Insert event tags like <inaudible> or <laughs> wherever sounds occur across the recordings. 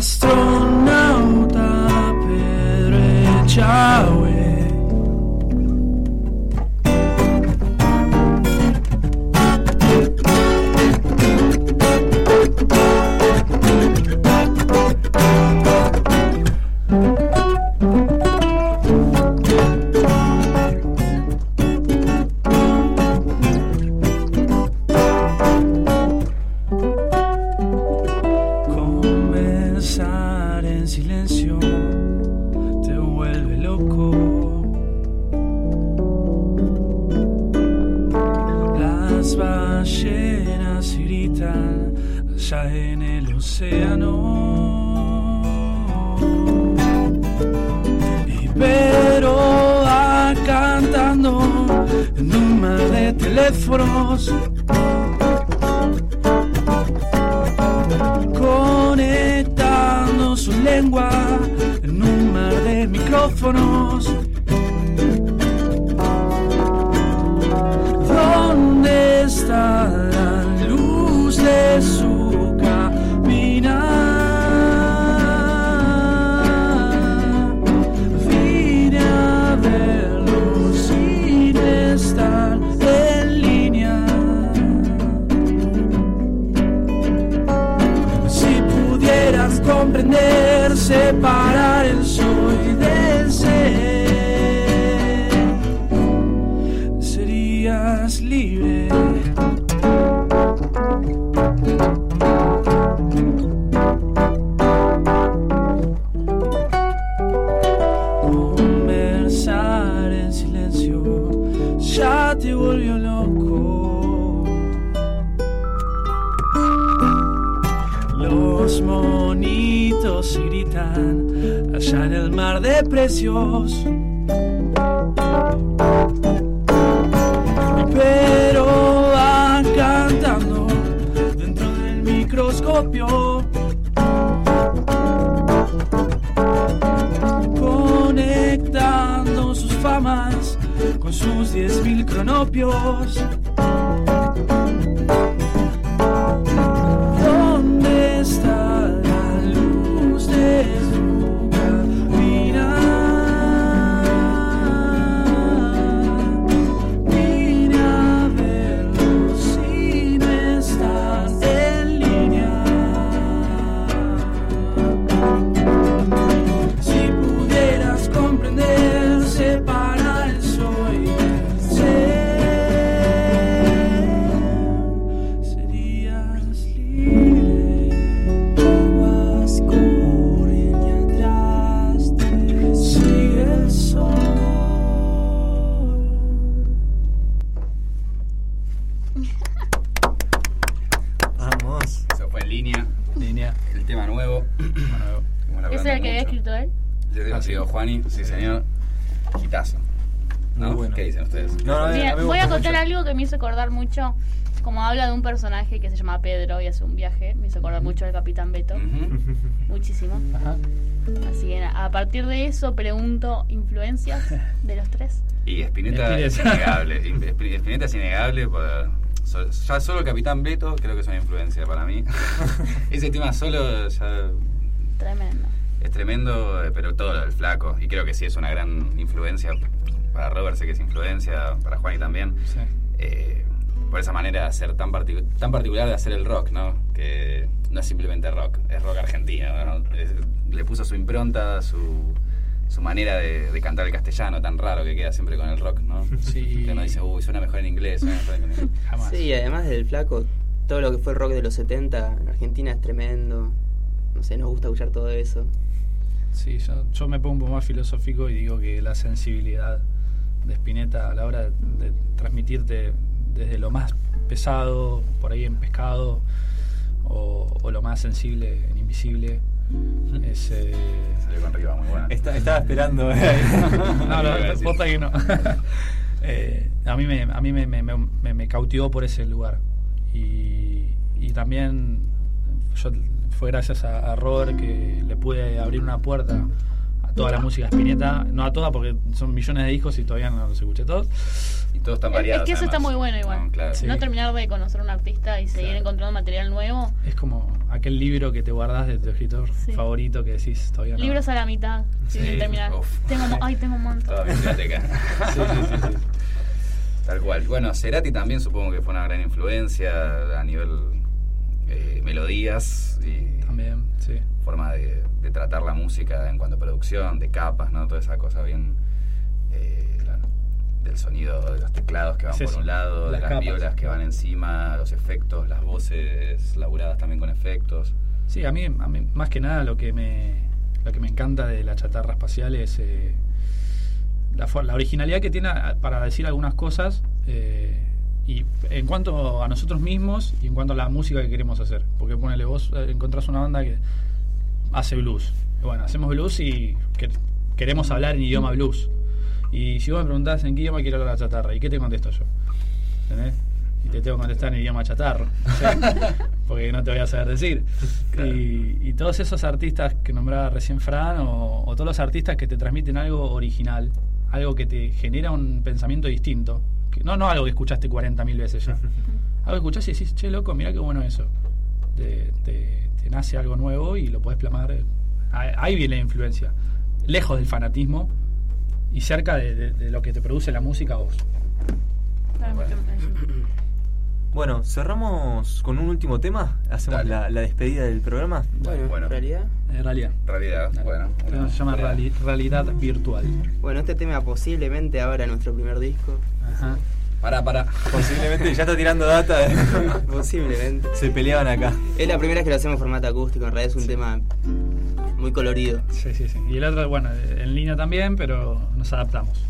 astro Las ballenas gritan allá en el océano. Pero va cantando en un mar de teléfonos. conectando su lengua en un mar de micrófonos. En el mar de precios. Pero van cantando dentro del microscopio. Conectando sus famas con sus diez mil cronopios. Juani, sí señor. Gitazo. Muy ¿No? bueno. ¿Qué dicen ustedes? No, no, Mira, voy a contar mucho. algo que me hizo acordar mucho como habla de un personaje que se llama Pedro y hace un viaje, me hizo acordar mucho del Capitán Beto, Ujú. muchísimo. Ajá. Así que a partir de eso pregunto influencias de los tres. Y Spinetta es innegable. Spinetta es innegable. por- so- ya solo el Capitán Beto creo que es una influencia para mí. <laughs> Ese tema solo ya Tremendo. Es tremendo, eh, pero todo lo del flaco. Y creo que sí es una gran influencia. Para Robert sé que es influencia, para Juan y también. Sí. Eh, por esa manera de hacer tan, particu- tan particular de hacer el rock, ¿no? Que no es simplemente rock, es rock argentino, ¿no? Es- le puso su impronta, su, su manera de, de cantar el castellano tan raro que queda siempre con el rock, ¿no? Sí. Que uno dice, uy, suena mejor en inglés, suena mejor en inglés. Jamás. Sí, y además del flaco, todo lo que fue el rock de los 70 en Argentina es tremendo. No sé, nos gusta escuchar todo eso. Sí, yo, yo me pongo un poco más filosófico y digo que la sensibilidad de Spinetta a la hora de, de transmitirte desde lo más pesado, por ahí en pescado, o, o lo más sensible en invisible, es... eh, Salió con Riva, muy buena. Está- estaba esperando. <laughs> no, a no, posta que no. <laughs> Eh, a mí, me, a mí me, me, me- me cautivó por ese lugar. Y, y también yo, fue gracias a, a Robert que le pude abrir una puerta a toda la música de Spinetta. No a toda porque son millones de discos y todavía no los escuché todos. Y todos están Es- variados. es que eso está muy bueno igual. No, claro. Sí. No terminar de conocer a un artista y seguir Claro. encontrando material nuevo. Es como aquel libro que te guardas de tu escritor Sí. favorito que decís todavía no. Libros a la mitad, sin Sí, terminar. uf. Tengo, ay, tengo un montón. Toda biblioteca. <laughs> Sí, sí, sí, sí. Tal cual. Bueno, Cerati también supongo que fue una gran influencia a nivel eh, melodías y También, sí. forma de, de tratar la música en cuanto a producción, de capas, ¿no? Toda esa cosa bien eh, del sonido de los teclados que van Es por eso, un lado, de las capas. violas que van encima, los efectos, las voces laburadas también con efectos. Sí, a mí, a mí, más que nada lo que me lo que me encanta de la chatarra espacial es eh, la, la originalidad que tiene para decir algunas cosas eh, y en cuanto a nosotros mismos y en cuanto a la música que queremos hacer. Porque ponele, vos encontrás una banda que hace blues. Bueno, hacemos blues y que- queremos hablar en idioma blues. Y si vos me preguntás en qué idioma quiero hablar la chatarra, ¿y qué te contesto yo? ¿Entendés? Y te tengo que contestar en idioma chatarro. ¿sí? <laughs> Porque no te voy a saber decir. Claro. Y, y todos esos artistas que nombraba recién Fran, o, o todos los artistas que te transmiten algo original, algo que te genera un pensamiento distinto. Que, no, no algo que escuchaste 40.000 veces ya. <laughs> Algo que escuchás y decís, che, loco, mirá qué bueno eso. Te, te- te nace algo nuevo y lo podés plasmar. Ahí ahí viene la influencia. Lejos del fanatismo y cerca de, de- de lo que te produce la música a vos. Claro, <clears throat> porque- Bueno, cerramos con un último tema. Hacemos la, la despedida del programa. Bueno, Bueno. en realidad. Realidad. Realidad, bueno. una- se llama realidad virtual. Bueno, este tema posiblemente abra nuestro primer disco. Ajá. Pará, pará. Posiblemente ya está tirando data. eh. <laughs> posiblemente. Se peleaban acá. Es la primera vez que lo hacemos en formato acústico, en realidad es un tema muy colorido. Sí, sí, sí. Y el otro, bueno, en línea también, pero nos adaptamos.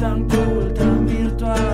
Tan cool, tan virtual,